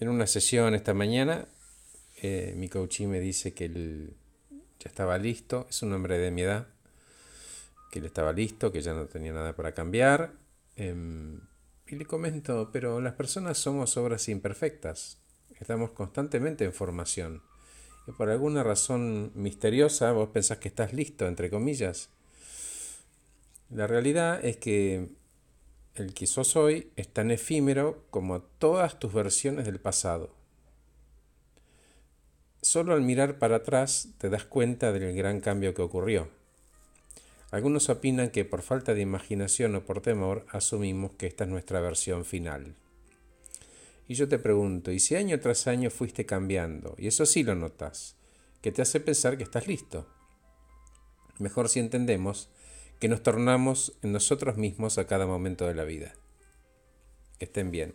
en una sesión esta mañana, eh, mi coachí me dice que él ya estaba listo, es un hombre de mi edad, que él estaba listo, que ya no tenía nada para cambiar. Em, y le comento, pero las personas somos obras imperfectas, estamos constantemente en formación. Y por alguna razón misteriosa vos pensás que estás listo, entre comillas. La realidad es que el que sos hoy es tan efímero como todas tus versiones del pasado. Solo al mirar para atrás te das cuenta del gran cambio que ocurrió. Algunos opinan que por falta de imaginación o por temor asumimos que esta es nuestra versión final. Y yo te pregunto, ¿y si año tras año fuiste cambiando? Y eso sí lo notas, que te hace pensar que estás listo. Mejor si entendemos que nos tornamos en nosotros mismos a cada momento de la vida. Que estén bien.